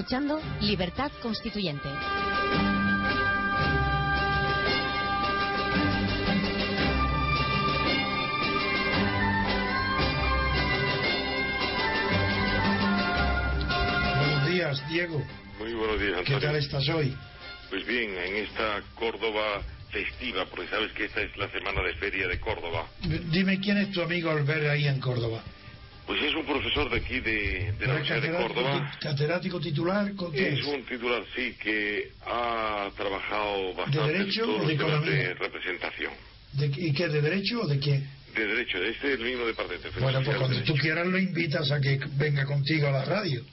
Escuchando Libertad Constituyente. Buenos días, Diego. Muy buenos días, ¿Qué Antonio. tal estás hoy? Pues bien, en esta Córdoba festiva, porque sabes que esta es la semana de feria de Córdoba. Dime quién es tu amigo Albert ahí en Córdoba. Pues es un profesor de aquí de, de la ¿Es Universidad de Córdoba. catedrático titular? ¿Con qué Es es? un titular, sí, que ha trabajado bastante derecho en todos o de los economía? de representación. ¿De, ¿Y qué? ¿De derecho o de qué? De derecho, este es el mismo departamento. de Bueno, pues cuando tú quieras lo invitas a que venga contigo a la radio.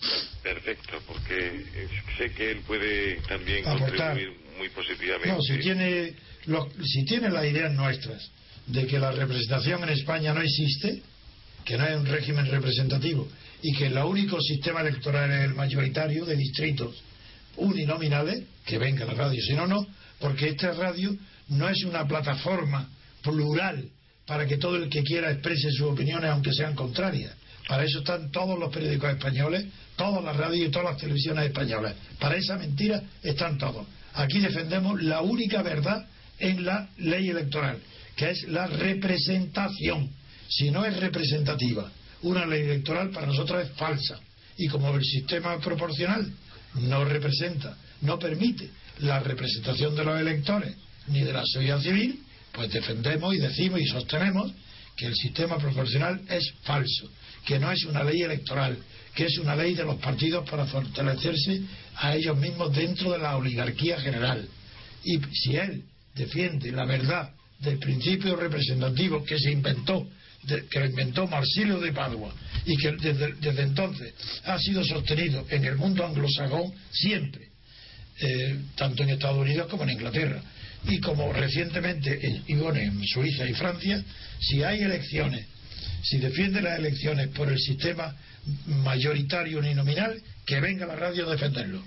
Perfecto, porque eh, sé que él puede también Aportar. contribuir muy positivamente. No, si tiene, lo- si tiene las ideas nuestras de que la representación en España no existe, que no hay un régimen representativo y que el único sistema electoral es el mayoritario de distritos uninominales, que venga la radio. Si no, no, porque esta radio no es una plataforma plural para que todo el que quiera exprese sus opiniones aunque sean contrarias. Para eso están todos los periódicos españoles, todas las radios y todas las televisiones españolas. Para esa mentira están todos. Aquí defendemos la única verdad en la ley electoral, que es la representación. Si no es representativa, una ley electoral para nosotros es falsa. Y como el sistema proporcional no representa, no permite la representación de los electores ni de la sociedad civil, pues defendemos y decimos y sostenemos que el sistema proporcional es falso, que no es una ley electoral, que es una ley de los partidos para fortalecerse a ellos mismos dentro de la oligarquía general. Y si él defiende la verdad del principio representativo que se inventó, de- que lo inventó Marsilio de Padua y que desde, entonces ha sido sostenido en el mundo anglosajón siempre, eh, tanto en Estados Unidos como en Inglaterra. Y como recientemente en, y en Suiza y Francia, si hay elecciones, si defiende las elecciones por el sistema mayoritario uninominal, que venga la radio a defenderlo.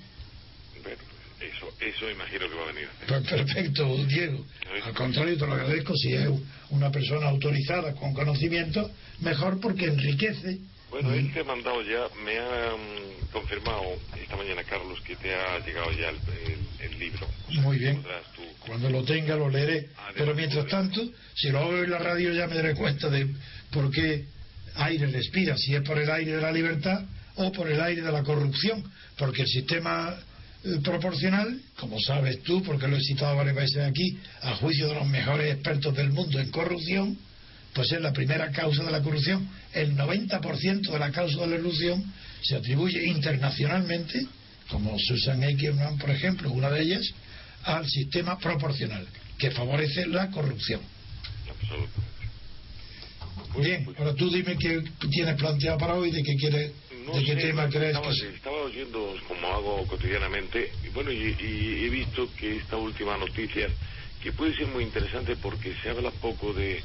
Pues eso, eso imagino que va a venir. Pues perfecto, Diego. Al contrario, te lo agradezco si es una persona autorizada con conocimiento, mejor porque enriquece. Bueno, él te ha mandado ya, me ha mm, confirmado esta mañana, Carlos, que te ha llegado ya el, el- el libro. Muy bien. Tú- Cuando lo tenga lo leeré. Pero mientras tanto, si lo oigo en la radio ya me daré cuenta de por qué aire respira, si es por el aire de la libertad o por el aire de la corrupción. Porque el sistema proporcional, como sabes tú, porque lo he citado varias veces aquí, a juicio de los mejores expertos del mundo en corrupción, pues es la primera causa de la corrupción. El 90% de la causa de la corrupción se atribuye internacionalmente, como Susan Eichmann, por ejemplo, una de ellas, al sistema proporcional, que favorece la corrupción. Absolutamente. Bien, ahora tú dime qué tienes planteado para hoy, de qué quieres, No de qué sé, tema crees estaba, que se- estaba oyendo como hago cotidianamente y bueno y, y he visto que esta última noticia que puede ser muy interesante porque se habla poco de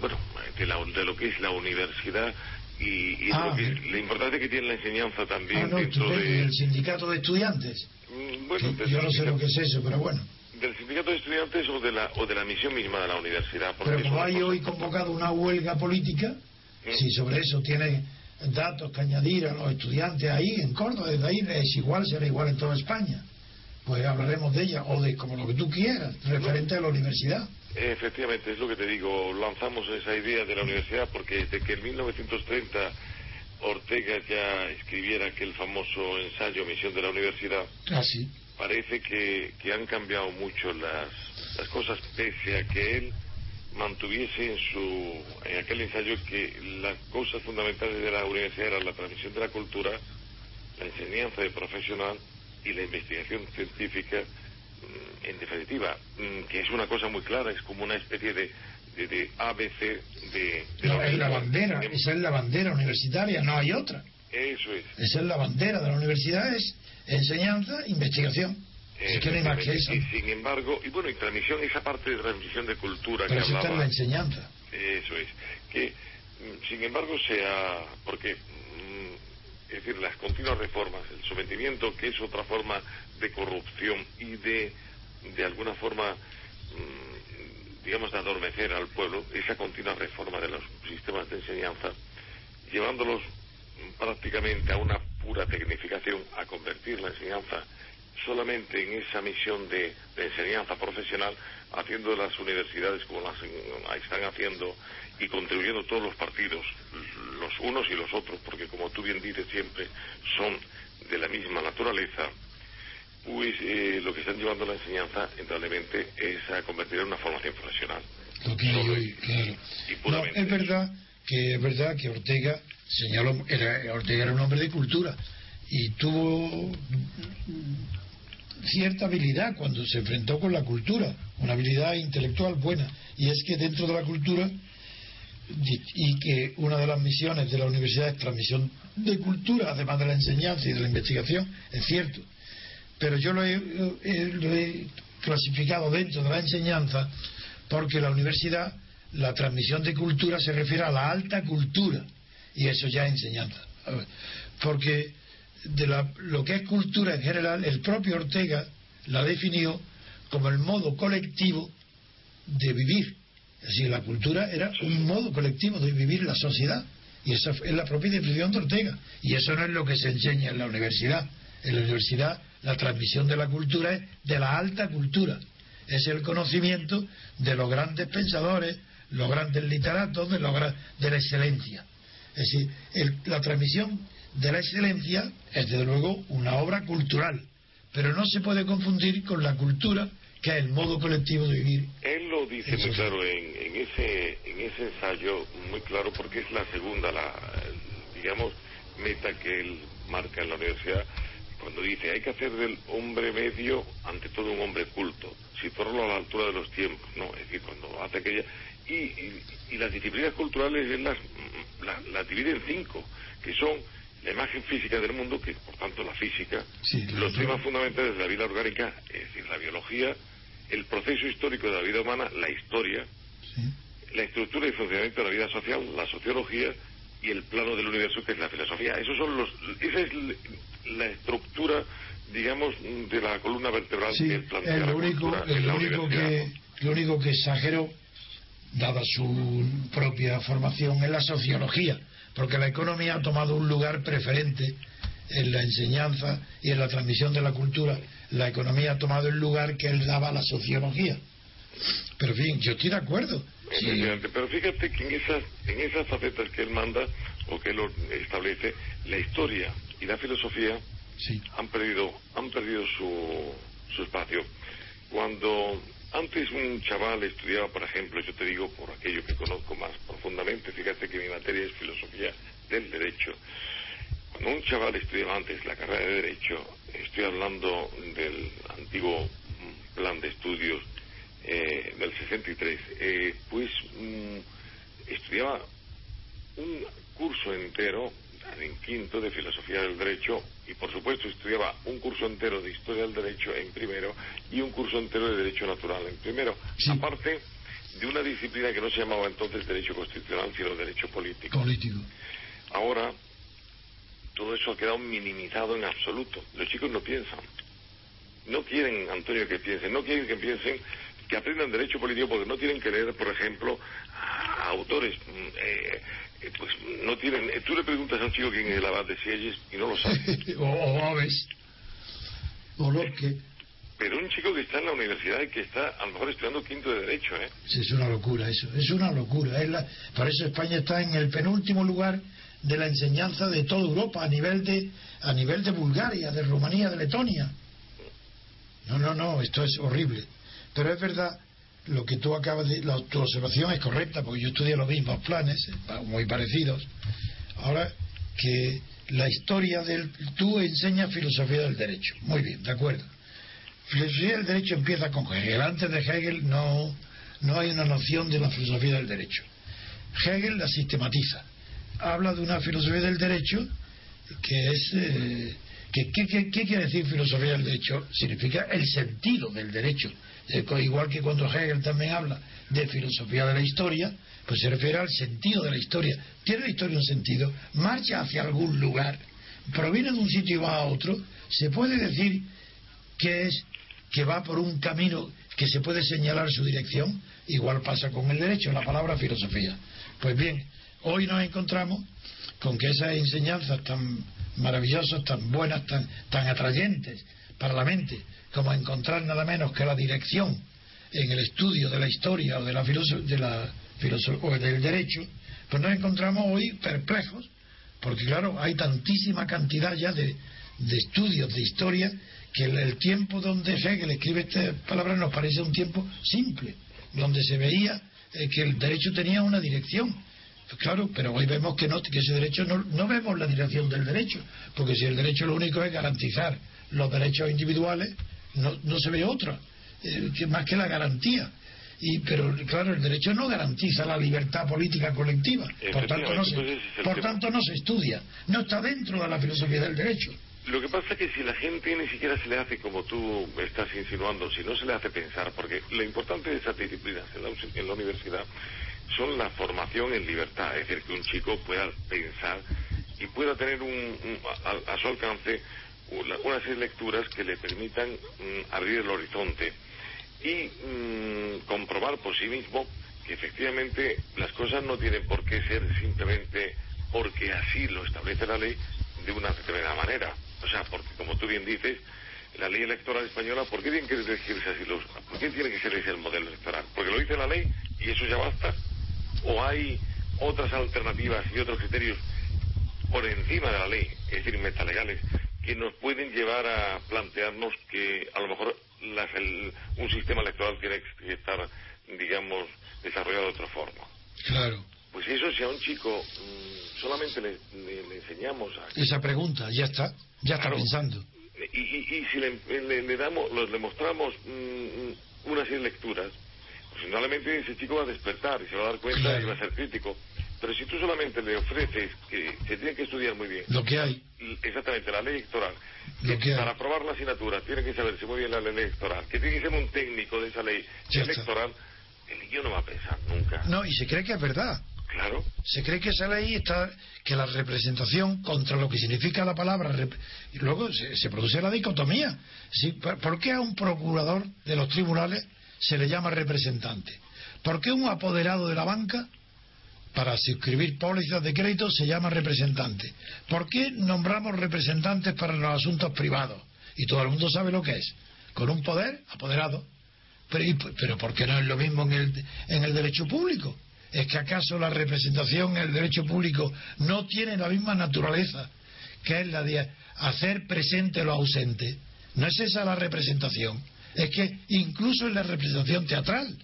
bueno de, la- de lo que es la universidad y, y Ah, lo que- la importancia que tiene la enseñanza también Ah, no, dentro de el sindicato de estudiantes. Mm, bueno, que yo no sé lo que es eso, pero bueno. del sindicato de estudiantes o de la o de la misión misma de la universidad Pero como hay hoy convocado una huelga política, si sobre eso tiene datos que añadir a los estudiantes ahí en Córdoba, desde ahí es igual, será igual en toda España. Pues hablaremos de ella, o de como lo que tú quieras, referente a la universidad. Efectivamente, es lo que te digo, lanzamos esa idea de la universidad porque desde que en 1930 Ortega ya escribiera aquel famoso ensayo Misión de la Universidad, Así. parece que, que han cambiado mucho las, las cosas pese a que él mantuviese en su en aquel ensayo que las cosas fundamentales de la universidad eran la transmisión de la cultura, la enseñanza de profesional y la investigación científica, mm, en definitiva, mm, que es una cosa muy clara, es como una especie de, de, de ABC de... de no, es la bandera, esa es la bandera universitaria, no hay otra. Eso es. Esa es la bandera de la universidad, es enseñanza, investigación. Que eso. Y sin embargo, y bueno, y transmisión, esa parte de transmisión de cultura Pero que está hablaba... en la enseñanza. Eso es. Que, mm, sin embargo, sea. Porque, mm, es decir, las continuas reformas, el sometimiento, que es otra forma de corrupción y de, de alguna forma, mm, digamos, de adormecer al pueblo, esa continua reforma de los sistemas de enseñanza, llevándolos prácticamente a una pura tecnificación, a convertir la enseñanza solamente en esa misión de, de enseñanza profesional, haciendo las universidades como las en- están haciendo y contribuyendo todos los partidos, los unos y los otros, porque como tú bien dices siempre, son de la misma naturaleza, pues eh, lo que están llevando la enseñanza, indudablemente, es a convertir en una formación profesional. Lo que hay hoy, claro. y No, es verdad que es verdad que Ortega señaló, era, Ortega era un hombre de cultura y tuvo cierta habilidad cuando se enfrentó con la cultura, una habilidad intelectual buena, y es que dentro de la cultura y que una de las misiones de la universidad es transmisión de cultura, además de la enseñanza y de la investigación, es cierto, pero yo lo he, eh, clasificado dentro de la enseñanza porque la universidad, la transmisión de cultura se refiere a la alta cultura. Y eso ya es enseñanza. Porque de la- lo que es cultura en general, el propio Ortega la definió como el modo colectivo de vivir. Es decir, la cultura era un modo colectivo de vivir la sociedad. Y esa es la propia definición de Ortega. Y eso no es lo que se enseña en la universidad. En la universidad la transmisión de la cultura es de la alta cultura. Es el conocimiento de los grandes pensadores, los grandes literatos, de, los de la excelencia. Es decir, el- la transmisión de la excelencia es desde luego una obra cultural, pero no se puede confundir con la cultura, que es el modo colectivo de vivir. Él lo dice muy claro en, en ese en ese ensayo, muy claro, porque es la segunda, la digamos, meta que él marca en la universidad, cuando dice hay que hacer del hombre medio, ante todo un hombre culto, situarlo a la altura de los tiempos, ¿no? Es decir, cuando hace aquella... Y, y, y las disciplinas culturales él las, las, las divide en cinco, que son la imagen física del mundo, que por tanto la física, Sí, los temas fundamentales de la vida orgánica, es decir, la biología, el proceso histórico de la vida humana, la historia, ¿sí? la estructura y funcionamiento de la vida social, la sociología y el plano del universo que es la filosofía. Esos son los, esa es la estructura, digamos, de la columna vertebral Sí, es la lo único, cultura en la que, lo único que exageró, dada su propia formación, es la sociología, porque la economía ha tomado un lugar preferente en la enseñanza y en la transmisión de la cultura. La economía ha tomado el lugar que él daba a la sociología. Pero, en fin, yo estoy de acuerdo. Sí, Pero fíjate que en esas, en esas facetas que él manda o que él establece, la historia y la filosofía sí, han perdido, han perdido su, su espacio. Cuando antes un chaval estudiaba, por ejemplo, yo te digo por aquello que conozco más profundamente, fíjate que mi materia es filosofía del derecho. Cuando un chaval estudiaba antes la carrera de derecho, estoy hablando del antiguo plan de estudios eh, del 63, eh, pues mm, estudiaba un curso entero en quinto de filosofía del derecho y por supuesto estudiaba un curso entero de historia del derecho en primero y un curso entero de derecho natural en primero Sí. aparte de una disciplina que no se llamaba entonces derecho constitucional sino derecho político político. ahora todo eso ha quedado minimizado en absoluto los chicos no piensan no quieren Antonio que piensen no quieren que piensen que aprendan derecho político porque no tienen que leer por ejemplo a autores mm, eh, pues no tienen eh, tú le preguntas a un chico quién es el abad de Sieyes y no lo sabe o, o Aves, o lo que pero un chico que está en la universidad y que está a lo mejor estudiando quinto de derecho eh Sí, es una locura eso, es una locura. Es la, por eso España está en el penúltimo lugar de la enseñanza de toda Europa a nivel de a nivel de Bulgaria, de Rumanía, de Letonia. No, no, no, esto es horrible. Pero es verdad lo que tú acabas de. La, tu observación es correcta, porque yo estudié los mismos planes, muy parecidos. Ahora que la historia del. Tú enseñas filosofía del derecho. Muy bien, de acuerdo. Filosofía del derecho empieza con Hegel. Antes de Hegel no, no hay una noción de la filosofía del derecho. Hegel la sistematiza. Habla de una filosofía del derecho que es. Eh, que, ¿qué, quiere decir filosofía del derecho? Significa el sentido del derecho. Igual que cuando Hegel también habla de filosofía de la historia, pues se refiere al sentido de la historia. ¿Tiene la historia un sentido? ¿Marcha hacia algún lugar? ¿Proviene de un sitio y va a otro? ¿Se puede decir que es que va por un camino que se puede señalar su dirección? Igual pasa con el derecho, la palabra filosofía. Pues bien, hoy nos encontramos con que esas enseñanzas tan maravillosas, tan buenas, tan, tan atrayentes para la mente, como encontrar nada menos que la dirección en el estudio de la historia o de la, de la o del derecho, pues nos encontramos hoy perplejos, porque claro, hay tantísima cantidad ya de, estudios de historia que el, tiempo donde Hegel escribe estas palabras nos parece un tiempo simple, donde se veía eh, que el derecho tenía una dirección. Pues claro, pero hoy vemos que, no, que ese derecho no vemos la dirección del derecho, porque si el derecho lo único es garantizar los derechos individuales, no, no se ve otra, eh, que más que la garantía. Y, pero claro, el derecho no garantiza la libertad política colectiva, por tanto, no se, por tanto no se estudia, no está dentro de la filosofía del derecho. Lo que pasa es que si la gente ni siquiera se le hace como tú estás insinuando, si no se le hace pensar, porque lo importante de esas disciplinas en la, en la universidad son la formación en libertad, es decir, que un chico pueda pensar y pueda tener un, a, su alcance unas lecturas que le permitan mm, abrir el horizonte y mm, comprobar por sí mismo que efectivamente las cosas no tienen por qué ser simplemente porque así lo establece la ley de una determinada manera. O sea, porque como tú bien dices, la ley electoral española, ¿por qué tiene que elegirse así los, por qué tiene que ser ese el modelo electoral? Porque lo dice la ley y eso ya basta. O hay otras alternativas y otros criterios por encima de la ley, es decir, metalegales, que nos pueden llevar a plantearnos que a lo mejor un sistema electoral tiene que estar, digamos, desarrollado de otra forma. Claro. Pues eso, si a un chico mm, solamente le, enseñamos a... Esa pregunta, ya está, ya está pensando. Y, y, si le, damos, le mostramos mm, unas lecturas, pues indudablemente ese chico va a despertar y se va a dar cuenta y va a ser crítico. Pero si tú solamente le ofreces que se tiene que estudiar muy bien. Lo que hay. Exactamente, la ley electoral. Que para aprobar la asignatura tiene que saberse muy bien la ley electoral. Que tiene que ser un técnico de esa ley electoral. El niño no va a pensar nunca. No, y se cree que es verdad. Claro. Se cree que esa ley está, que la representación contra lo que significa la palabra, y luego se, produce la dicotomía. ¿Por qué a un procurador de los tribunales se le llama representante? ¿Por qué un apoderado de la banca para suscribir pólizas de crédito se llama representante. ¿Por qué nombramos representantes para los asuntos privados? Y todo el mundo sabe lo que es. Con un poder apoderado. Pero, ¿por qué no es lo mismo en el, en el derecho público? ¿Es que acaso la representación en el derecho público no tiene la misma naturaleza que es la de hacer presente lo ausente? ¿No es esa la representación? Es que incluso en la representación teatral,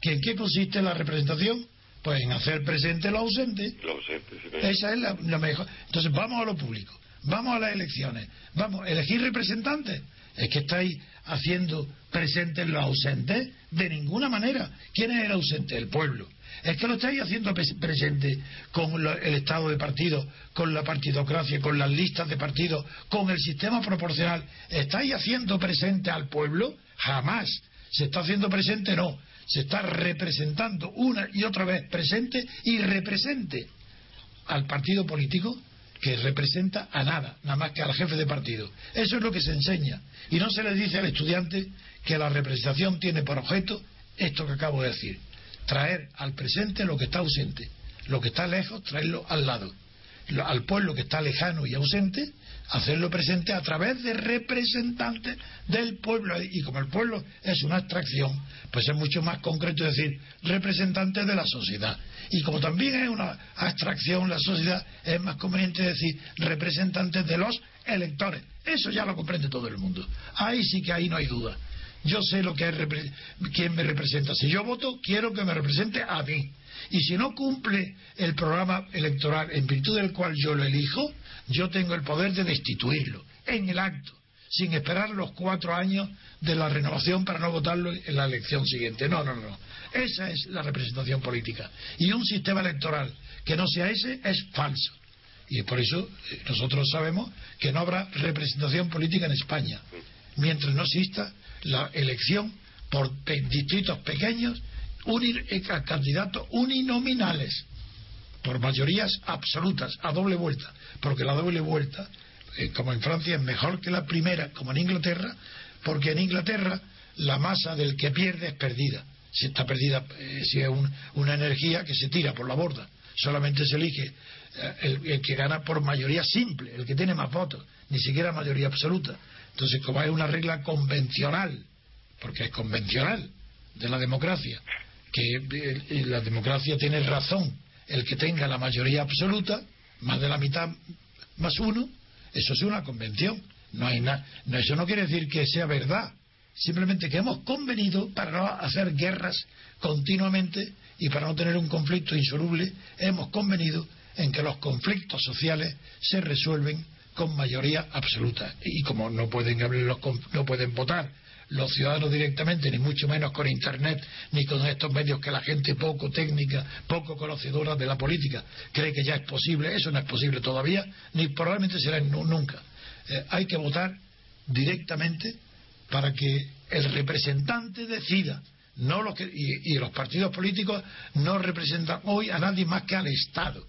¿que ¿en qué consiste la representación? Pues en hacer presente lo ausente. Lo ausente, Esa es la, mejor. Entonces vamos a lo público, vamos a las elecciones, vamos, a elegir representantes. Es que estáis haciendo presente lo ausente de ninguna manera. ¿Quién es el ausente? El pueblo. Es que lo estáis haciendo presente con el estado de partido, con la partidocracia, con las listas de partidos, con el sistema proporcional. ¿Estáis haciendo presente al pueblo? Jamás. ¿Se está haciendo presente? No se está representando una y otra vez presente y represente al partido político que representa a nada, nada más que al jefe de partido. Eso es lo que se enseña. Y no se le dice al estudiante que la representación tiene por objeto esto que acabo de decir, traer al presente lo que está ausente, lo que está lejos, traerlo al lado, al pueblo que está lejano y ausente, hacerlo presente a través de representantes del pueblo. Y como el pueblo es una abstracción, pues es mucho más concreto decir representantes de la sociedad. Y como también es una abstracción la sociedad, es más conveniente decir representantes de los electores. Eso ya lo comprende todo el mundo. Ahí sí que ahí no hay duda. yo sé lo que es quién me representa. Si yo voto, quiero que me represente a mí. Y si no cumple el programa electoral en virtud del cual yo lo elijo, yo tengo el poder de destituirlo en el acto, sin esperar los cuatro años de la renovación para no votarlo en la elección siguiente. No, no, no. Esa es la representación política. Y un sistema electoral que no sea ese es falso. Y por eso eh, nosotros sabemos que no habrá representación política en España mientras no exista la elección por distritos pequeños eh, candidatos uninominales por mayorías absolutas a doble vuelta. Porque la doble vuelta eh, como en Francia es mejor que la primera como en Inglaterra porque en Inglaterra la masa del que pierde es perdida. Si está perdida eh, si es una energía que se tira por la borda. Solamente se elige el, que gana por mayoría simple el que tiene más votos ni siquiera mayoría absoluta. Entonces como hay una regla convencional porque es convencional de la democracia que la democracia tiene razón el que tenga la mayoría absoluta, más de la mitad más uno, eso es una convención. No hay. No, eso no quiere decir que sea verdad. Simplemente que hemos convenido para no hacer guerras continuamente y para no tener un conflicto insoluble, hemos convenido en que los conflictos sociales se resuelven con mayoría absoluta. Y como no pueden, no pueden votar los ciudadanos directamente, ni mucho menos con Internet, ni con estos medios que la gente poco técnica, poco conocedora de la política, cree que ya es posible. Eso no es posible todavía, ni probablemente será nunca. Eh, hay que votar directamente para que el representante decida. No los que, y, y los partidos políticos no representan hoy a nadie más que al Estado.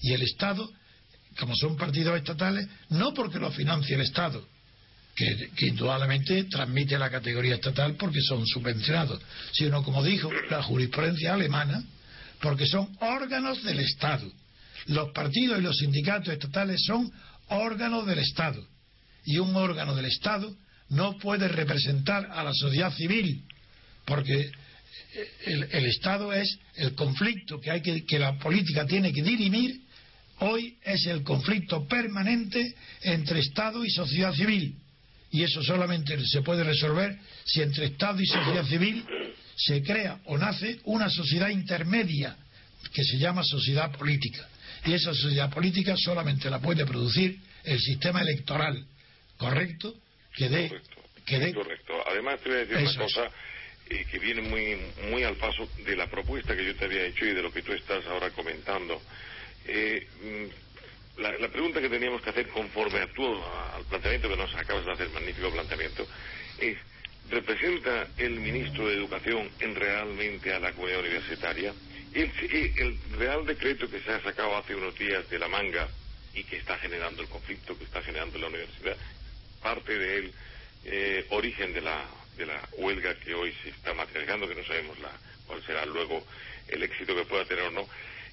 Y el Estado, como son partidos estatales, no porque lo financie el Estado, que, indudablemente transmite la categoría estatal porque son subvencionados, sino, como dijo la jurisprudencia alemana, porque son órganos del Estado. Los partidos y los sindicatos estatales son órganos del Estado. Y un órgano del Estado no puede representar a la sociedad civil, porque el, Estado es el conflicto que, hay que, que la política tiene que dirimir. Hoy es el conflicto permanente entre Estado y sociedad civil y eso solamente se puede resolver si entre Estado y sociedad civil se crea o nace una sociedad intermedia que se llama sociedad política. Y esa sociedad política solamente la puede producir el sistema electoral correcto que dé. Correcto. Además, te voy a decir una cosa eh, que viene muy, muy al paso de la propuesta que yo te había hecho y de lo que tú estás ahora comentando. Eh, la, pregunta que teníamos que hacer conforme a al planteamiento que nos acabas de hacer, magnífico planteamiento, es, ¿representa el ministro de Educación en realmente a la comunidad universitaria? El, el Real Decreto que se ha sacado hace unos días de la manga y que está generando el conflicto que está generando la universidad, parte del eh, origen de la, de la huelga que hoy se está materializando, que no sabemos la, cuál será luego el éxito que pueda tener o no,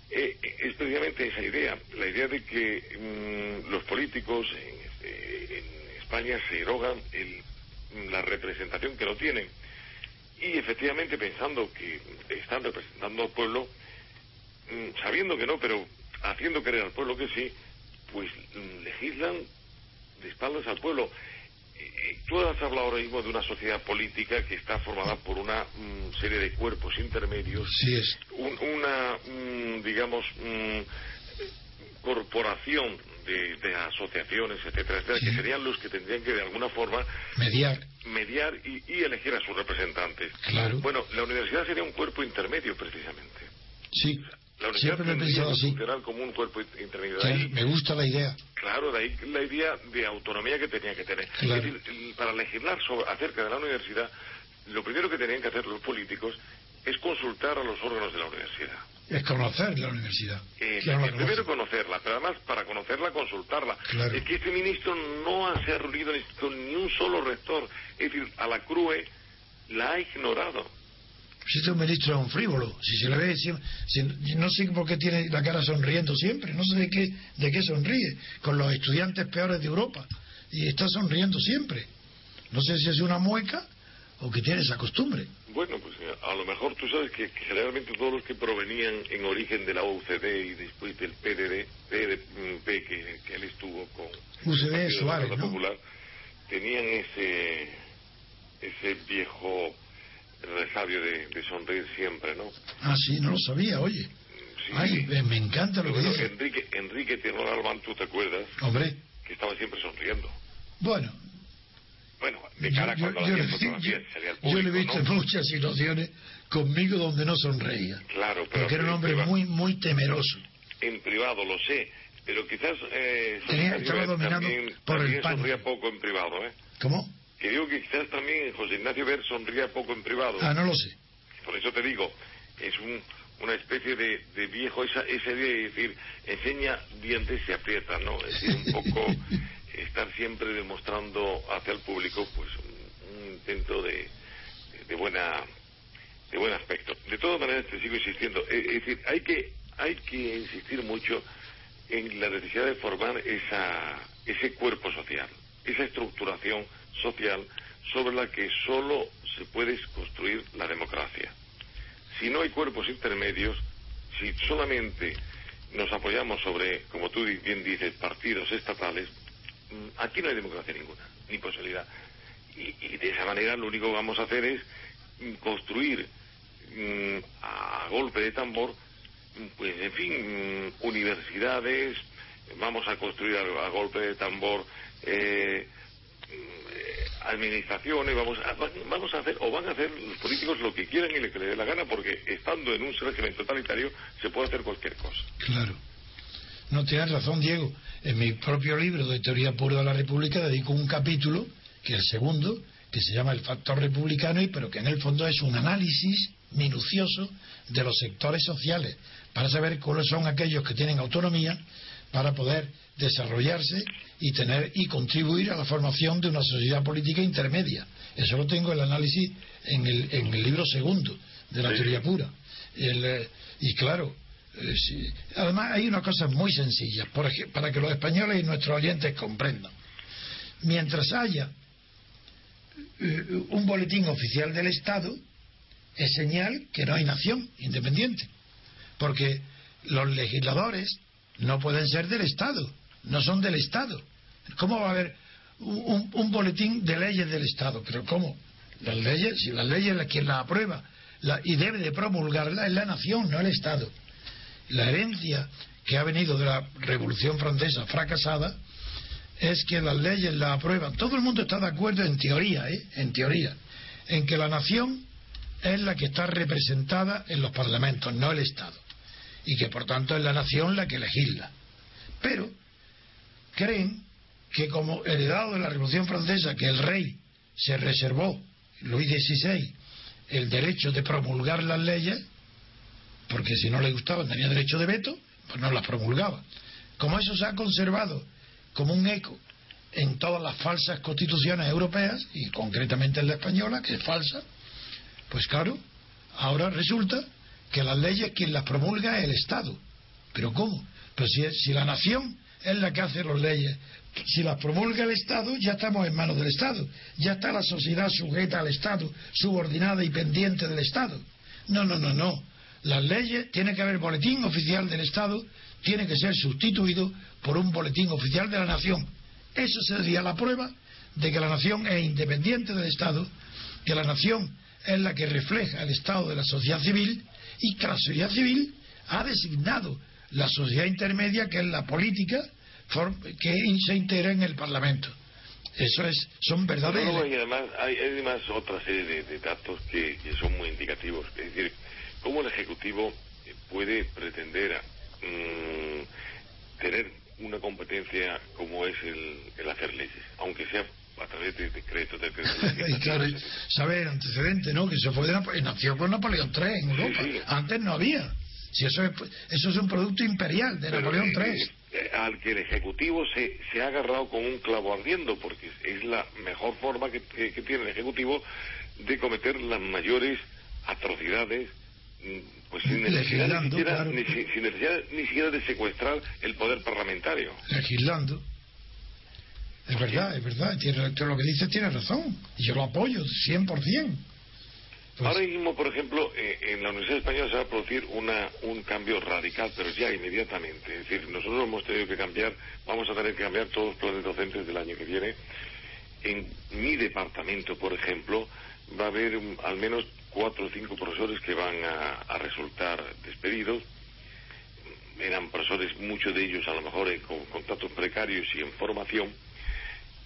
eh, es precisamente esa idea, la idea de que mm, los políticos este, en, España se erogan la representación que no tienen. Y efectivamente pensando que están representando al pueblo, mm, sabiendo que no, pero haciendo creer al pueblo que sí, pues mm, legislan de espaldas al pueblo. Tú has hablado ahora mismo de una sociedad política que está formada por una mm, serie de cuerpos intermedios, sí es. una, mm, digamos, mm, corporación de, asociaciones, etcétera, etcétera, que serían los que tendrían que de alguna forma mediar, mediar y, elegir a sus representantes. Claro. Bueno, la universidad sería un cuerpo intermedio, precisamente. Sí. La universidad Siempre así. como un cuerpo intermedio. me gusta la idea. Claro, de ahí la idea de autonomía que tenía que tener. Es decir, para legislar sobre, acerca de la universidad, lo primero que tenían que hacer los políticos es consultar a los órganos de la universidad. Es conocer la universidad. Eh, primero conocerla, pero además para conocerla, consultarla. Es que este ministro no se ha reunido con ni un solo rector. Es decir, a la CRUE la ha ignorado. Si este ministro es un frívolo, si se le ve, no sé por qué tiene la cara sonriendo siempre, no sé de qué, de qué sonríe, con los estudiantes peores de Europa, y está sonriendo siempre. No sé si es una mueca o que tiene esa costumbre. Bueno, pues eh, a lo mejor tú sabes que, generalmente todos los que provenían en origen de la UCD y después del PDD, PDP que, que él estuvo con UCD Suárez, Popular, tenían ese ese viejo resabio de, de sonreír siempre, ¿no? Ah, sí, no lo sabía, oye. Sí, Ay, sí. me, encanta lo que Bueno, dice. Enrique, Enrique Tierno Alban, ¿tú te acuerdas? Hombre, Que estaba siempre sonriendo. bueno, Bueno, de cara yo- cuando yo yo- al yo le he visto ¿no? muchas situaciones conmigo donde no sonreía. Claro, pero Porque era un hombre muy, muy temeroso. En privado, lo sé. Pero quizás... Eh, Tenía- estaba dominado también, por el también pánico. sonría poco en privado, ¿eh? ¿Cómo? Que digo que quizás también José Ignacio Ver sonría poco en privado. Ah, no lo sé. Por eso te digo, es un, una especie de, de viejo, esa, ese de decir, enseña dientes y se aprieta, ¿no? Es decir, un poco estar siempre demostrando hacia el público, pues, un, un intento de, de buena de buen aspecto. De todas maneras, te sigo insistiendo, es, es decir, hay que, hay que insistir mucho en la necesidad de formar esa, ese cuerpo social, esa estructuración social sobre la que solo se puede construir la democracia. Si no hay cuerpos intermedios, si solamente nos apoyamos sobre, como tú bien dices, partidos estatales, mm, aquí no hay democracia ninguna, ni posibilidad. Y, de esa manera lo único que vamos a hacer es mm, construir mm, a golpe de tambor, pues en fin, universidades, vamos a construir a, a golpe de tambor eh, administraciones, vamos a, va- vamos a hacer, o van a hacer los políticos lo que quieran y lo que les dé la gana, porque estando en un régimen totalitario se puede hacer cualquier cosa. Claro. No tienes razón, Diego. En mi propio libro de Teoría Pura de la República dedico un capítulo, que es el segundo, que se llama El Factor Republicano, y pero que en el fondo es un análisis minucioso de los sectores sociales, para saber cuáles son aquellos que tienen autonomía para poder desarrollarse y tener y contribuir a la formación de una sociedad política intermedia. Eso lo tengo el análisis en el, en el libro segundo de la Sí. teoría pura. El, eh, y claro, eh, sí. además hay unas cosas muy sencillas por para que los españoles y nuestros oyentes comprendan. Mientras haya eh, un boletín oficial del Estado, es señal que no hay nación independiente. Porque los legisladores no pueden ser del Estado, no son del Estado. ¿Cómo va a haber un, boletín de leyes del Estado? Pero ¿cómo? Las leyes, si las leyes la- quien las aprueba la- y debe de promulgarlas es la nación, no el Estado. La herencia que ha venido de la Revolución Francesa fracasada es que las leyes las aprueban. Todo el mundo está de acuerdo en teoría, ¿eh? En teoría, en que la nación es la que está representada en los parlamentos, no el Estado. Y que por tanto es la nación la que legisla. Pero creen que como heredado de la Revolución Francesa, que el rey se reservó, Luis XVI, el derecho de promulgar las leyes, porque si no le gustaban tenía derecho de veto, pues no las promulgaba. Como eso se ha conservado como un eco en todas las falsas constituciones europeas, y concretamente en la española, que es falsa, pues claro, ahora resulta que las leyes quien las promulga es el Estado. ¿Pero cómo? Pues si, si la nación es la que hace las leyes, si las promulga el Estado, ya estamos en manos del Estado. Ya está la sociedad sujeta al Estado, subordinada y pendiente del Estado. No, no, no, no. Las leyes, tiene que haber boletín oficial del Estado, tiene que ser sustituido por un boletín oficial de la nación. Eso sería la prueba de que la nación es independiente del Estado, que la nación es la que refleja el estado de la sociedad civil y que la sociedad civil ha designado la sociedad intermedia, que es la política, que se integra en el Parlamento. Eso es, son verdades. Luego, y además hay, hay además otra serie de, datos que, son muy indicativos. Es decir, cómo el Ejecutivo puede pretender mm, tener una competencia como es el, el hacer leyes, aunque sea a través de decretos, decretos y claro, sabe el antecedente, ¿no? Que eso fue de Napo- nació con Napoleón III en Europa. sí. Antes no había. Si eso es, eso es un producto imperial de Pero, Napoleón eh, III. eh, al que el Ejecutivo se, se ha agarrado con un clavo ardiendo, porque es la mejor forma que, que- que tiene el Ejecutivo de cometer las mayores atrocidades, mm, pues sin necesidad, ni siquiera, claro. ni, si- sin necesidad ni siquiera de secuestrar el poder parlamentario. legislando. Es verdad, es verdad. Tiene, lo que dice tiene razón. Y yo lo apoyo 100%. Pues, Ahora mismo, por ejemplo, eh, en la Universidad Española se va a producir una, un cambio radical, pero ya inmediatamente. Es decir, nosotros hemos tenido que cambiar, vamos a tener que cambiar todos los planes docentes del año que viene. en mi departamento, por ejemplo, va a haber al menos cuatro o cinco profesores que van a, resultar despedidos. Eran profesores, muchos de ellos a lo mejor con contratos precarios y en formación.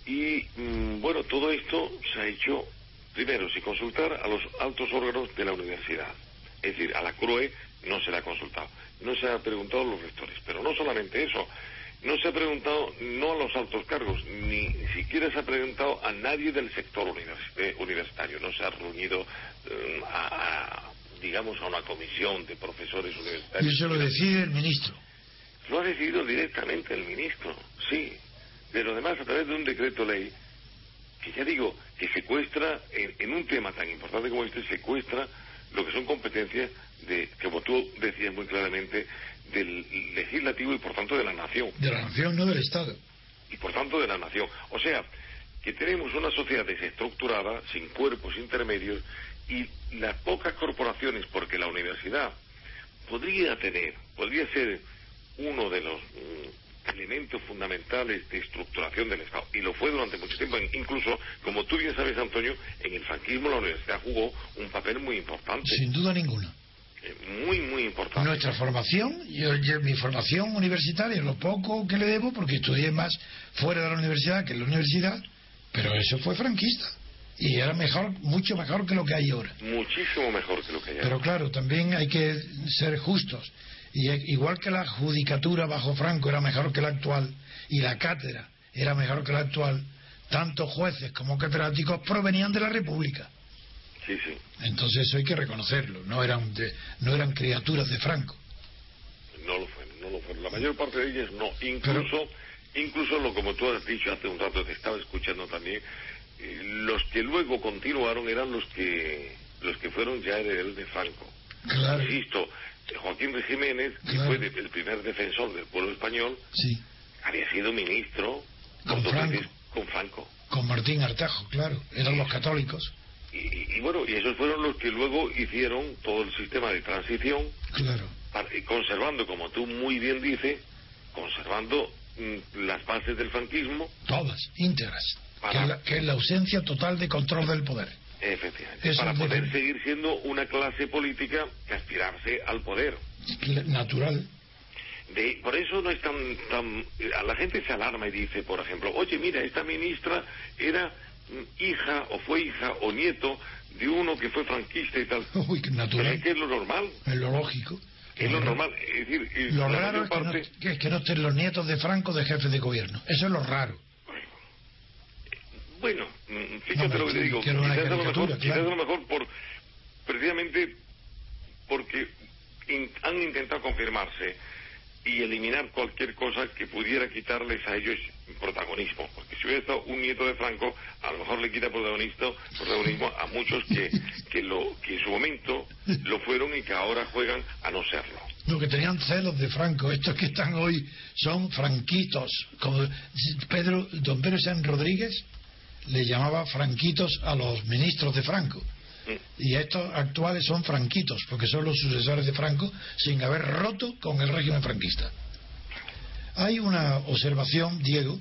Y mm, bueno, todo esto se ha hecho primero sin consultar a los altos órganos de la universidad. Es decir, a la CRUE no se le ha consultado. No se ha preguntado a los rectores. Pero no solamente eso, no se ha preguntado no a los altos cargos, ni siquiera se ha preguntado a nadie del sector eh, universitario. No se ha reunido eh, a, digamos, a una comisión de profesores universitarios. Y eso lo decide el ministro. Lo ha decidido directamente el ministro, sí. Pero además a través de un decreto ley que ya digo, que secuestra, en, un tema tan importante como este, secuestra lo que son competencias de, como tú decías muy claramente, del legislativo y por tanto de la nación. De la nación, no del Estado. Y por tanto de la nación. O sea, que tenemos una sociedad desestructurada, sin cuerpos intermedios, y las pocas corporaciones, porque la universidad podría tener, podría ser uno de los mm, elementos fundamentales de estructuración del Estado, y lo fue durante mucho tiempo, incluso, como tú bien sabes, Antonio, en el franquismo la universidad jugó un papel muy importante. Sin duda ninguna muy, muy importante. Nuestra formación, yo, mi formación universitaria, lo poco que le debo, porque estudié más fuera de la universidad que en la universidad, pero eso fue franquista. Y era mejor, mucho mejor que lo que hay ahora. Muchísimo mejor que lo que hay ahora. Pero claro, también hay que ser justos. Y igual que la judicatura bajo Franco era mejor que la actual, y la cátedra era mejor que la actual, tanto jueces como catedráticos provenían de la República. Sí, sí. Entonces eso hay que reconocerlo, no eran, no eran criaturas de Franco. No lo fueron, no lo fueron. La mayor parte de ellas no. Incluso, incluso lo como tú has dicho hace un rato, te estaba escuchando también, eh, los que luego continuaron eran los que los que fueron ya herederos de Franco. Claro. Insisto, Joaquín Jiménez, que fue el primer defensor del pueblo español, sí. había sido ministro con Franco. con Franco. Con Martín Artajo, claro, eran los católicos. Y, bueno, y esos fueron los que luego hicieron todo el sistema de transición, claro. conservando, como tú muy bien dices, conservando mm, las bases del franquismo. Todas, íntegras. que, es la, ausencia total de control del poder. Efectivamente. para poder seguir siendo una clase política que aspirarse al poder. Natural. De, por eso no es tan, tan... La gente se alarma y dice, por ejemplo, oye, mira, esta ministra era hija o fue hija o nieto de uno que fue franquista y tal. Uy, natural. es que es lo normal. Es lo lógico. Es lo, normal. Es decir, lo raro es que, no, estén los nietos de Franco de jefe de gobierno. Eso es lo raro. Bueno, mm, fíjate lo que te digo. Quizás a, lo mejor, quizás a lo mejor por precisamente porque han intentado confirmarse y eliminar cualquier cosa que pudiera quitarles a ellos protagonismo. Porque si hubiera estado un nieto de Franco, a lo mejor le quita protagonismo, protagonismo a muchos que, que, lo, que en su momento lo fueron y que ahora juegan a no serlo. Lo que tenían celos de Franco, estos que están hoy son franquitos. Como Pedro, don Pedro San Rodríguez le llamaba franquitos a los ministros de Franco. Y estos actuales son franquitos, porque son los sucesores de Franco sin haber roto con el régimen franquista. Hay una observación, Diego,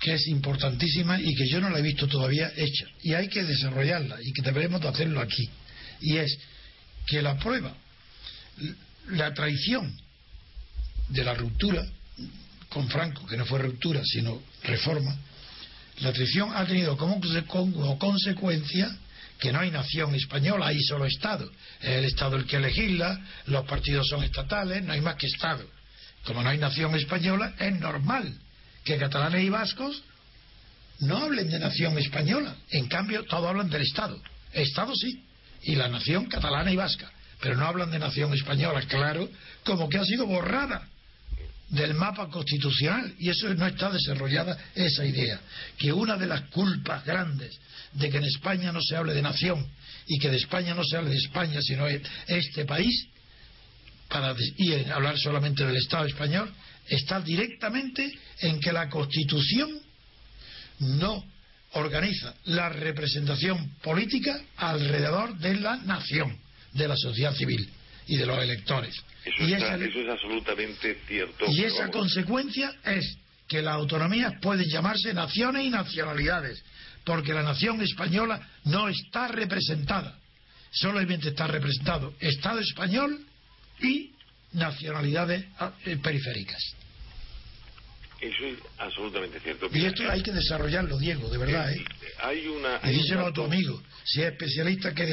que es importantísima y que yo no la he visto todavía hecha. Y hay que desarrollarla y que deberemos de hacerlo aquí. Y es que la prueba, la traición de la ruptura con Franco, que no fue ruptura, sino reforma, la traición ha tenido como, como consecuencia que no hay nación española, hay solo Estado. Es el Estado el que legisla, los partidos son estatales, no hay más que Estado. Como no hay nación española, es normal que catalanes y vascos no hablen de nación española. En cambio, todos hablan del Estado. Estado sí, y la nación catalana y vasca. Pero no hablan de nación española, claro, como que ha sido borrada del mapa constitucional. Y eso no está desarrollada esa idea. Que una de las culpas grandes de que en España no se hable de nación y que de España no se hable de España, sino de este país, para y hablar solamente del Estado español, está directamente en que la Constitución no organiza la representación política alrededor de la nación, de la sociedad civil y de los electores. Eso, es absolutamente cierto. Y esa consecuencia es que las autonomías pueden llamarse naciones y nacionalidades, porque la nación española no está representada. Solamente está representado Estado español y nacionalidades ah, eh, periféricas. Eso es absolutamente cierto. Y esto hay que desarrollarlo, Diego, de verdad. ¿eh? Hay una. Y díselo a tu amigo, si es especialista, que,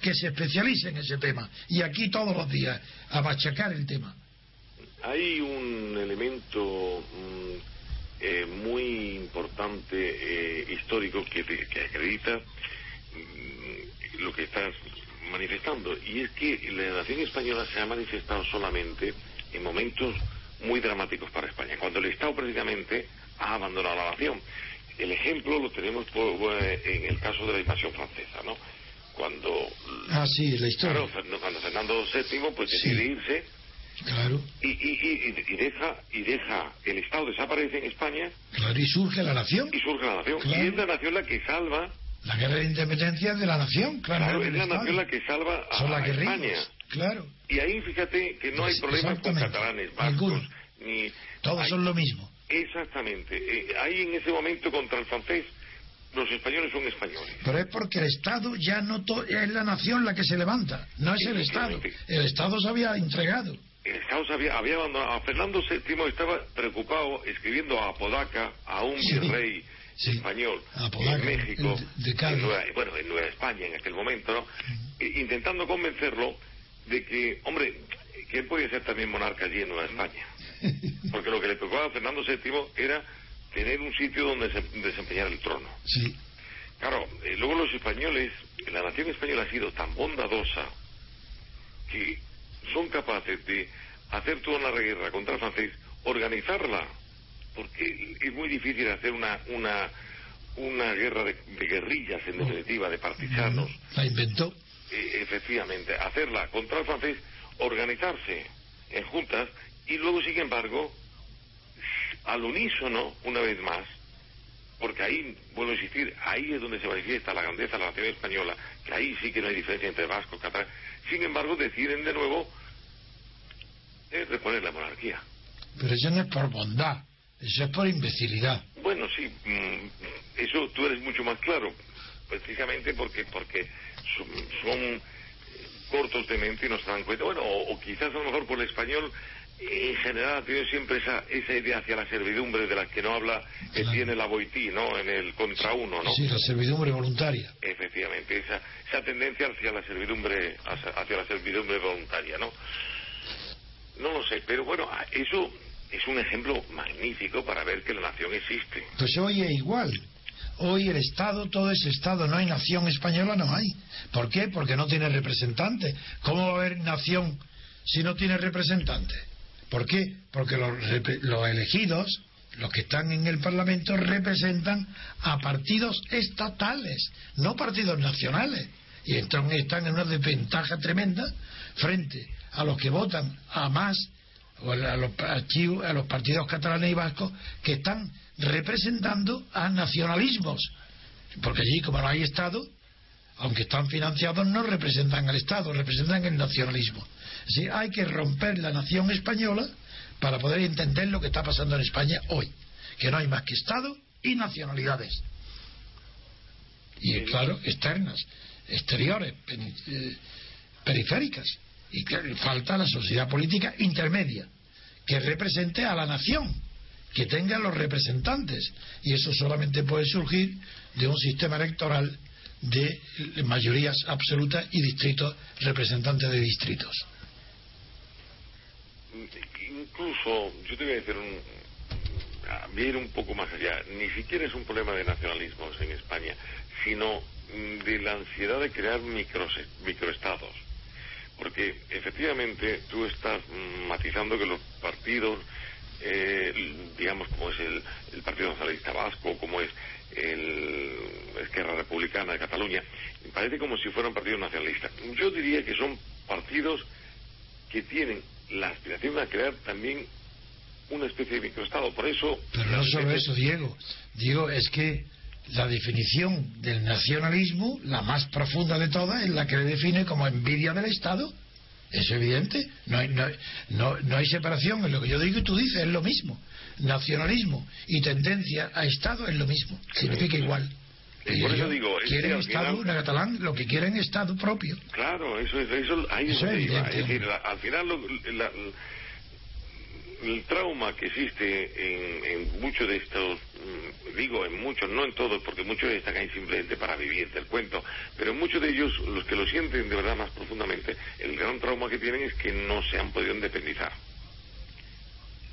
que se especialice en ese tema. Y aquí todos los días, a machacar el tema. Hay un elemento mm, eh, muy importante eh, histórico que, que acredita mm, lo que estás manifestando, y es que la nación española se ha manifestado solamente en momentos muy dramáticos para España, cuando el Estado precisamente ha abandonado la nación. El ejemplo lo tenemos en el caso de la invasión francesa, ¿no? Cuando, ah, sí, la historia. cuando Fernando VII pues decide irse claro. y, y, y, deja y deja el Estado desaparece en España. Claro, y surge la nación. Y surge la nación. Y es la nación la que salva la guerra de independencia de la nación, claro. claro es la nación la que salva a, España. Claro. Y ahí fíjate que no hay problemas con catalanes, vascos, ni... Todos son lo mismo. Exactamente. Eh, ahí en ese momento contra el francés los españoles son españoles. Pero es porque el Estado ya no es la nación la que se levanta, no es el Estado. El Estado se había entregado. El Estado se había, abandonado. A Fernando VII estaba preocupado escribiendo a Apodaca, a un virrey español en México, en Nueva, bueno, en Nueva España en aquel momento, ¿no? Intentando convencerlo de que, hombre, que él podía ser también monarca allí en Nueva España. Porque lo que le preocupaba a Fernando VII era tener un sitio donde desempeñar el trono. Sí. Claro, eh, luego los españoles, la nación española ha sido tan bondadosa que son capaces de hacer toda una guerra contra el francés, organizarla porque es muy difícil hacer una una una guerra de, guerrillas en definitiva de partisanos la inventó eh, efectivamente hacerla contra el francés organizarse en juntas y luego sin embargo al unísono una vez más porque ahí, vuelvo a insistir, ahí es donde se manifiesta la grandeza de la nación española, que ahí sí que no hay diferencia entre vasco y catalán. Sin embargo, deciden de nuevo eh, reponer la monarquía. Pero eso no es por bondad, eso es por imbecilidad. Bueno, sí, mm, eso tú eres mucho más claro, precisamente porque porque son, cortos de mente y no se dan cuenta. Bueno, o, quizás a lo mejor por el español en general ha tenido siempre esa, esa idea hacia la servidumbre de la que no habla que tiene la Boití, ¿no? En el contra uno, ¿no? Sí, la servidumbre voluntaria. Efectivamente, esa, esa tendencia hacia la servidumbre hacia la servidumbre voluntaria, ¿no? No lo sé, pero bueno, eso es un ejemplo magnífico para ver que la nación existe. Pues hoy es igual. Hoy el Estado, todo es Estado, no hay nación española, no hay. ¿Por qué? Porque no tiene representante. ¿Cómo va a haber nación si no tiene representante? ¿Por qué? Porque los, los elegidos, los que están en el Parlamento, representan a partidos estatales, no partidos nacionales. Y entonces están en una desventaja tremenda frente a los que votan a más o a los, a los partidos catalanes y vascos que están representando a nacionalismos. Porque allí, como no hay Estado, aunque están financiados, no representan al Estado, representan el nacionalismo. Así, hay que romper la nación española para poder entender lo que está pasando en España hoy, que no hay más que Estado y nacionalidades. Y, claro, externas, exteriores, eh, periféricas. Y que falta la sociedad política intermedia que represente a la nación que tenga los representantes. Y eso solamente puede surgir de un sistema electoral de mayorías absolutas y distritos representantes de distritos incluso yo te voy a decir un, ir un poco más allá ni siquiera es un problema de nacionalismos en España sino de la ansiedad de crear microestados porque efectivamente tú estás matizando que los partidos, eh, digamos como es el, Partido Nacionalista Vasco, como es el Esquerra Republicana de Cataluña, parece como si fueran partidos nacionalistas. Yo diría que son partidos que tienen la aspiración de crear también una especie de microestado. Por eso. Pero no solo eso, Diego. Diego, es que la definición del nacionalismo, la más profunda de todas, es la que le define como envidia del Estado. Es evidente, no hay, no, no, hay separación en lo que yo digo y tú dices, es lo mismo. nacionalismo y tendencia a Estado es lo mismo, significa igual. Y por eso digo, quieren Estado, final- catalán, lo que quieren es Estado propio. Claro, eso es, eso, ahí es Eso donde es Es decir, la- al final lo- la- el trauma que existe en, en muchos de estos, mm, digo en muchos, no en todos, porque muchos están ahí simplemente para vivir del cuento, pero muchos de ellos, los que lo sienten de verdad más profundamente, el gran trauma que tienen es que no se han podido independizar.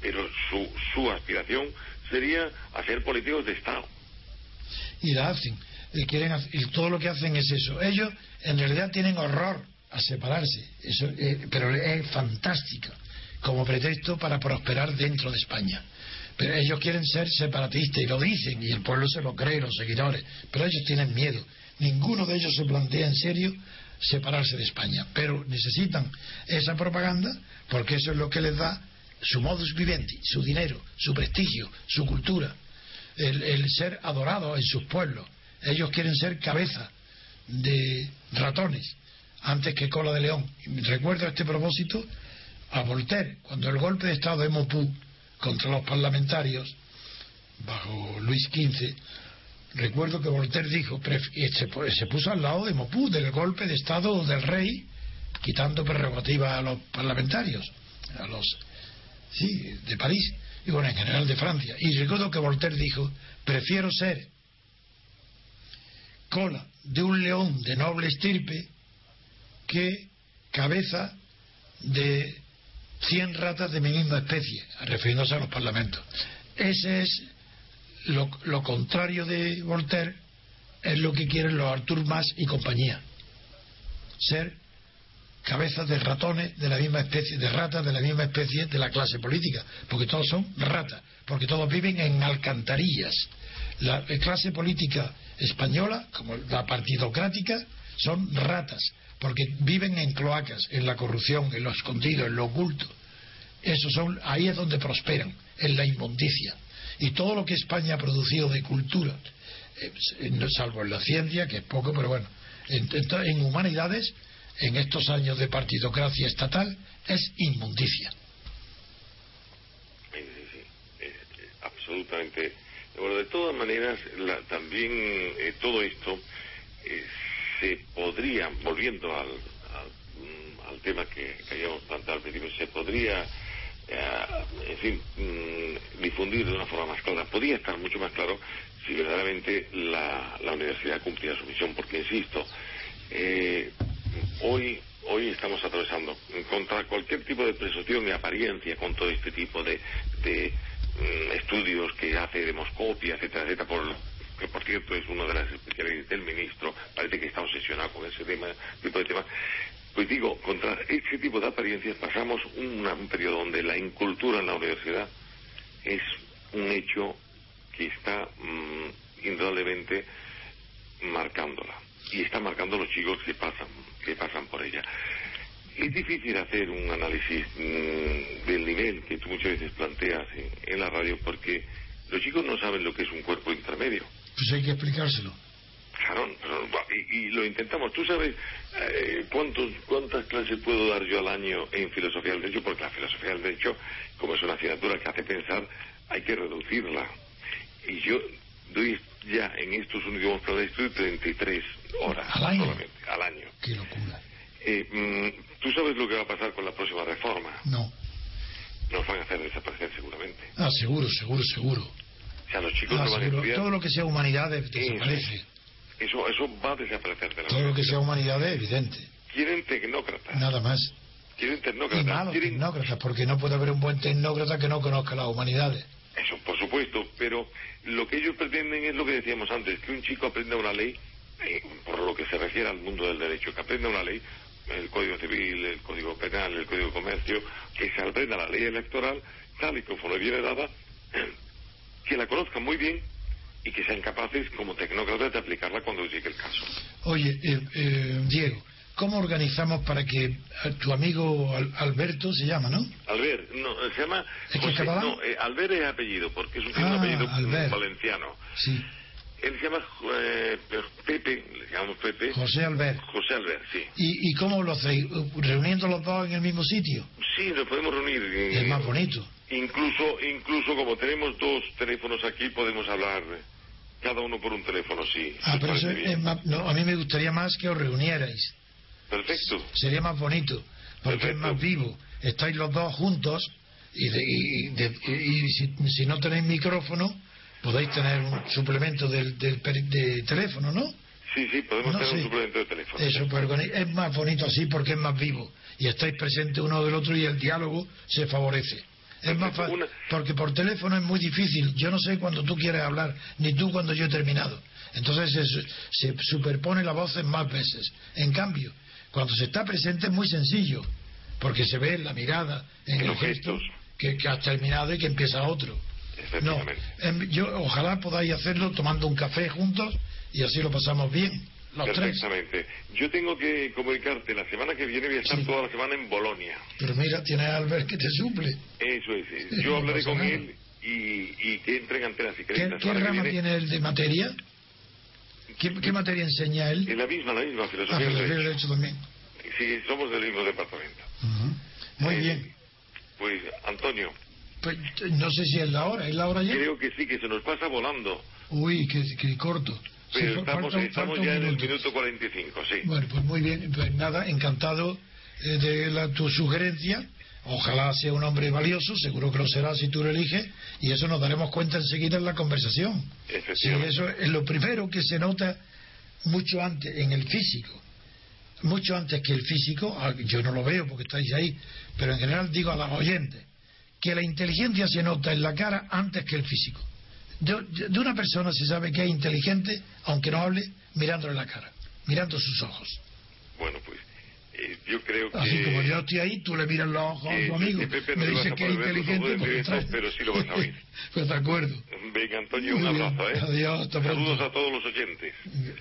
Pero su, su aspiración sería hacer políticos de Estado. Y la hacen. Y quieren y todo lo que hacen es eso. Ellos en realidad tienen horror a separarse, eso, eh, pero es fantástico como pretexto para prosperar dentro de España. Pero ellos quieren ser separatistas y lo dicen y el pueblo se lo cree, los seguidores, pero ellos tienen miedo. Ninguno de ellos se plantea en serio separarse de España, pero necesitan esa propaganda porque eso es lo que les da su modus vivendi, su dinero, su prestigio, su cultura el, ser adorados en sus pueblos. Ellos quieren ser cabeza de ratones antes que cola de león. Y recuerdo este propósito a Voltaire, cuando el golpe de Estado de Mopú contra los parlamentarios, bajo Luis XV, recuerdo que Voltaire dijo, y se puso al lado de Mopú, del golpe de Estado del rey, quitando prerrogativas a los parlamentarios, a los sí, de París, y bueno, en general de Francia. Y recuerdo que Voltaire dijo, prefiero ser cola de un león de noble estirpe que cabeza de 100 ratas de mi misma especie, refiriéndose a los parlamentos. Ese es lo, lo contrario de Voltaire, es lo que quieren los Artur Mas y compañía. Ser cabezas de ratones de la misma especie, de ratas de la misma especie de la clase política, porque todos son ratas, porque todos viven en alcantarillas. La clase política española, como la partidocrática, son ratas, porque viven en cloacas, en la corrupción, en lo escondido, en lo oculto. Esos son, ahí es donde prosperan, en la inmundicia. Y todo lo que España ha producido de cultura, eh, salvo en la ciencia, que es poco, pero bueno, en, en- en humanidades, en estos años de partidocracia estatal, es inmundicia. Sí, sí, eh, eh, absolutamente. Bueno, de todas maneras, la- también eh, todo esto se podría, volviendo al, al, mm, al tema que, que habíamos planteado al principio, se podría, eh, en fin, mm, difundir de una forma más clara. Podría estar mucho más claro si verdaderamente la, la universidad cumplía su misión, porque insisto, eh, hoy hoy estamos atravesando contra cualquier tipo de presunción y apariencia con todo este tipo de, de, mm, estudios que hace demoscopia, etcétera, etcétera, por, que por cierto es una de las especialidades del ministro, parece que está obsesionado con ese tema, tipo de temas. Pues digo, contra ese tipo de apariencias pasamos un periodo donde la incultura en la universidad es un hecho que está mm, indudablemente marcándola y está marcando los chicos que pasan que pasan por ella es difícil hacer un análisis mm, del nivel que tú muchas veces planteas en, en la radio porque los chicos no saben lo que es un cuerpo intermedio Pues hay que explicárselo. Claro, pero, y, y lo intentamos. ¿Tú sabes eh, cuántos, cuántas clases puedo dar yo al año en filosofía del derecho? Porque la filosofía del derecho, como es una asignatura que hace pensar, hay que reducirla. Y yo doy ya en estos últimos planes estudio 33 horas ¿Al año? solamente, al año. Qué locura. Eh, mm, ¿Tú sabes lo que va a pasar con la próxima reforma? No. Nos van a hacer desaparecer seguramente. Ah, seguro, seguro, seguro. O sea, los chicos Ah, no van a estudiar. Todo lo que sea humanidades desaparece. Eso, eso va a desaparecer de la Todo lo que sea humanidades es evidente. Quieren tecnócratas. Nada más. Quieren Y tecnócratas. malos quieren... tecnócratas, porque no puede haber un buen tecnócrata que no conozca las humanidades. Eso, por supuesto, pero lo que ellos pretenden es lo que decíamos antes, que un chico aprenda una ley, eh, por lo que se refiere al mundo del derecho, que aprenda una ley, el Código Civil, el Código Penal, el Código de Comercio, que se aprenda la ley electoral, tal y conforme viene dada, que la conozcan muy bien y que sean capaces, como tecnócratas, de aplicarla cuando llegue el caso. Oye, eh, eh, Diego, ¿cómo organizamos para que eh, tu amigo Al- Alberto se llama, no? Albert, no, se llama... ¿Es que es no, eh, Albert es apellido, porque es un, Ah, apellido Albert. valenciano. Sí. Él se llama eh, Pepe, le llamamos Pepe. José Albert. José Albert, sí. ¿Y, ¿Y cómo lo hacéis? ¿Reuniendo los dos en el mismo sitio? Sí, nos podemos reunir. Es más bonito. Incluso, incluso como tenemos dos teléfonos aquí, podemos hablar eh, cada uno por un teléfono, sí. Ah, ¿Os pero eso parece es bien? más- no, a mí me gustaría más que os reunierais. Perfecto. Sería más bonito, porque Perfecto. es más vivo. Estáis los dos juntos y, de- y- de- y si, si no tenéis micrófono, podéis tener un suplemento del, del de teléfono, ¿no? Sí, sí, podemos No, tener sí. un suplemento de teléfono. Eso, pero con- es más bonito así porque es más vivo y estáis presentes uno del otro y el diálogo se favorece. Es más fácil, Una- porque por teléfono es muy difícil. Yo no sé cuando tú quieres hablar, ni tú cuando yo he terminado. Entonces se, se superpone la voz en más veces. En cambio, cuando se está presente es muy sencillo, porque se ve en la mirada, en, En el los gesto, gestos. que, que has terminado y que empieza otro. No, em, yo ojalá podáis hacerlo tomando un café juntos y así lo pasamos bien, los tres. Perfectamente. Yo tengo que comunicarte, la semana que viene voy a estar Sí. toda la semana en Bolonia. Pero mira, tienes a Albert que te suple. Eso es. Yo hablaré con él y, y que entre en antenas y ¿Qué, qué rama tiene él de materia? ¿Qué, qué materia enseña él? En la misma, la misma Ah, filosofía del filosofía del derecho. también. Sí, somos del mismo departamento. Ujú. Muy Eh, bien. Pues, Antonio, Pues, no sé si es la hora, ¿es la hora ya? creo que sí, que se nos pasa volando. Uy, que, que corto. Sí, Pero fa- estamos, falta estamos falta ya en el minuto. minuto 45, sí. Bueno, pues muy bien, pues nada, encantado eh, de la, tu sugerencia. Ojalá sea un hombre valioso, seguro que lo será si tú lo eliges, y eso nos daremos cuenta enseguida en la conversación. Efectivamente. eso es lo primero que se nota mucho antes en el físico. Mucho antes que el físico, ah, yo no lo veo porque estáis ahí, pero en general digo a los oyentes que la inteligencia se nota en la cara antes que el físico. De, de una persona se sabe que es inteligente, aunque no hable, mirándole la cara, mirando sus ojos. Bueno, pues eh, yo creo que... Así como yo estoy ahí, tú le miras los ojos a que- tu amigo, Pepe no me dices a que es inteligente, porque trae- pero sí lo vas a oír. pues de acuerdo. Venga, Antonio, un abrazo, ¿eh? Adiós, hasta pronto. Saludos a todos los oyentes.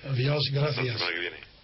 Adiós, Hasta la gracias. semana que viene.